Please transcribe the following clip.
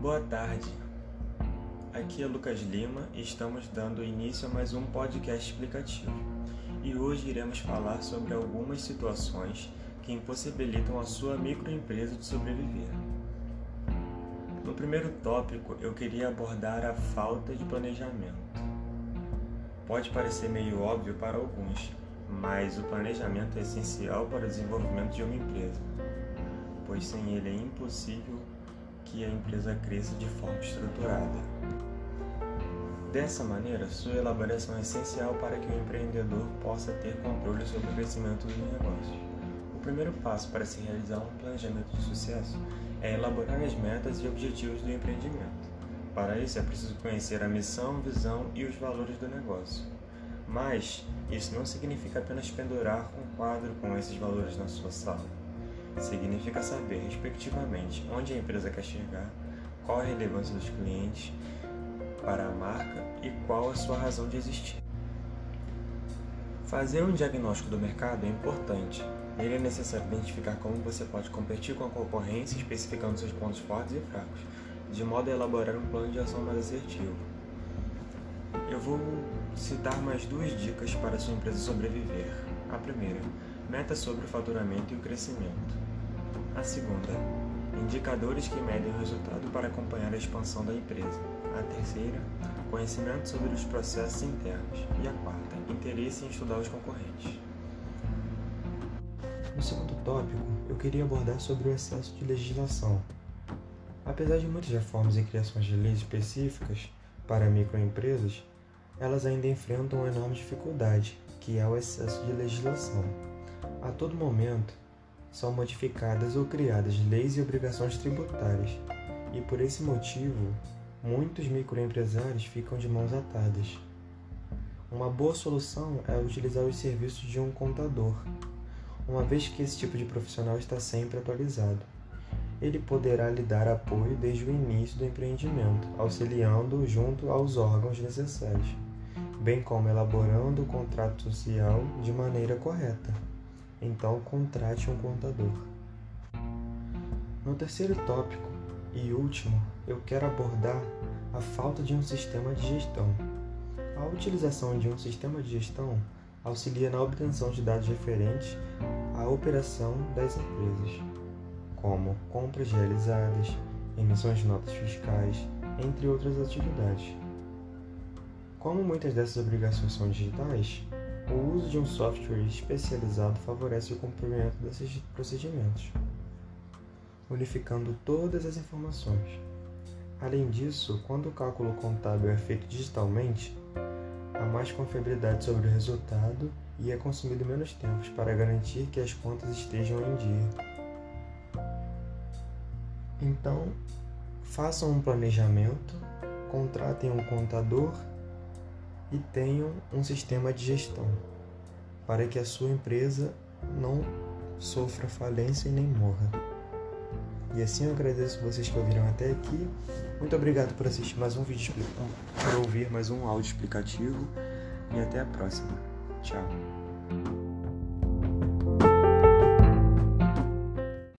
Boa tarde. Aqui é Lucas Lima e estamos dando início a mais um podcast explicativo. E hoje iremos falar sobre algumas situações que impossibilitam a sua microempresa de sobreviver. No primeiro tópico, eu queria abordar a falta de planejamento. Pode parecer meio óbvio para alguns, mas o planejamento é essencial para o desenvolvimento de uma empresa, pois sem ele é impossível que a empresa cresça de forma estruturada. Dessa maneira, sua elaboração é essencial para que o empreendedor possa ter controle sobre o crescimento do negócio. O primeiro passo para se realizar um planejamento de sucesso é elaborar as metas e objetivos do empreendimento. Para isso, é preciso conhecer a missão, visão e os valores do negócio. Mas isso não significa apenas pendurar um quadro com esses valores na sua sala. Significa saber, respectivamente, onde a empresa quer chegar, qual a relevância dos clientes para a marca e qual a sua razão de existir. Fazer um diagnóstico do mercado é importante. Nele é necessário identificar como você pode competir com a concorrência, especificando seus pontos fortes e fracos, de modo a elaborar um plano de ação mais assertivo. Eu vou citar mais duas dicas para sua empresa sobreviver. A primeira, meta sobre o faturamento e o crescimento. A segunda, indicadores que medem o resultado para acompanhar a expansão da empresa. A terceira, conhecimento sobre os processos internos. E a quarta, interesse em estudar os concorrentes. No segundo tópico, eu queria abordar sobre o excesso de legislação. Apesar de muitas reformas e criações de leis específicas para microempresas, elas ainda enfrentam uma enorme dificuldade, que é o excesso de legislação. A todo momento, são modificadas ou criadas leis e obrigações tributárias, e por esse motivo, muitos microempresários ficam de mãos atadas. Uma boa solução é utilizar os serviços de um contador, uma vez que esse tipo de profissional está sempre atualizado. Ele poderá lhe dar apoio desde o início do empreendimento, auxiliando junto aos órgãos necessários, bem como elaborando o contrato social de maneira correta. Então, contrate um contador. No terceiro tópico e último, eu quero abordar a falta de um sistema de gestão. A utilização de um sistema de gestão auxilia na obtenção de dados referentes à operação das empresas, como compras realizadas, emissões de notas fiscais, entre outras atividades. Como muitas dessas obrigações são digitais, o uso de um software especializado favorece o cumprimento desses procedimentos, unificando todas as informações. Além disso, quando o cálculo contábil é feito digitalmente, há mais confiabilidade sobre o resultado e é consumido menos tempo para garantir que as contas estejam em dia. Então, façam um planejamento, contratem um contador e tenham um sistema de gestão para que a sua empresa não sofra falência e nem morra. E assim eu agradeço vocês que ouviram até aqui. Muito obrigado por assistir mais um vídeo, por ouvir mais um áudio explicativo e até a próxima. Tchau.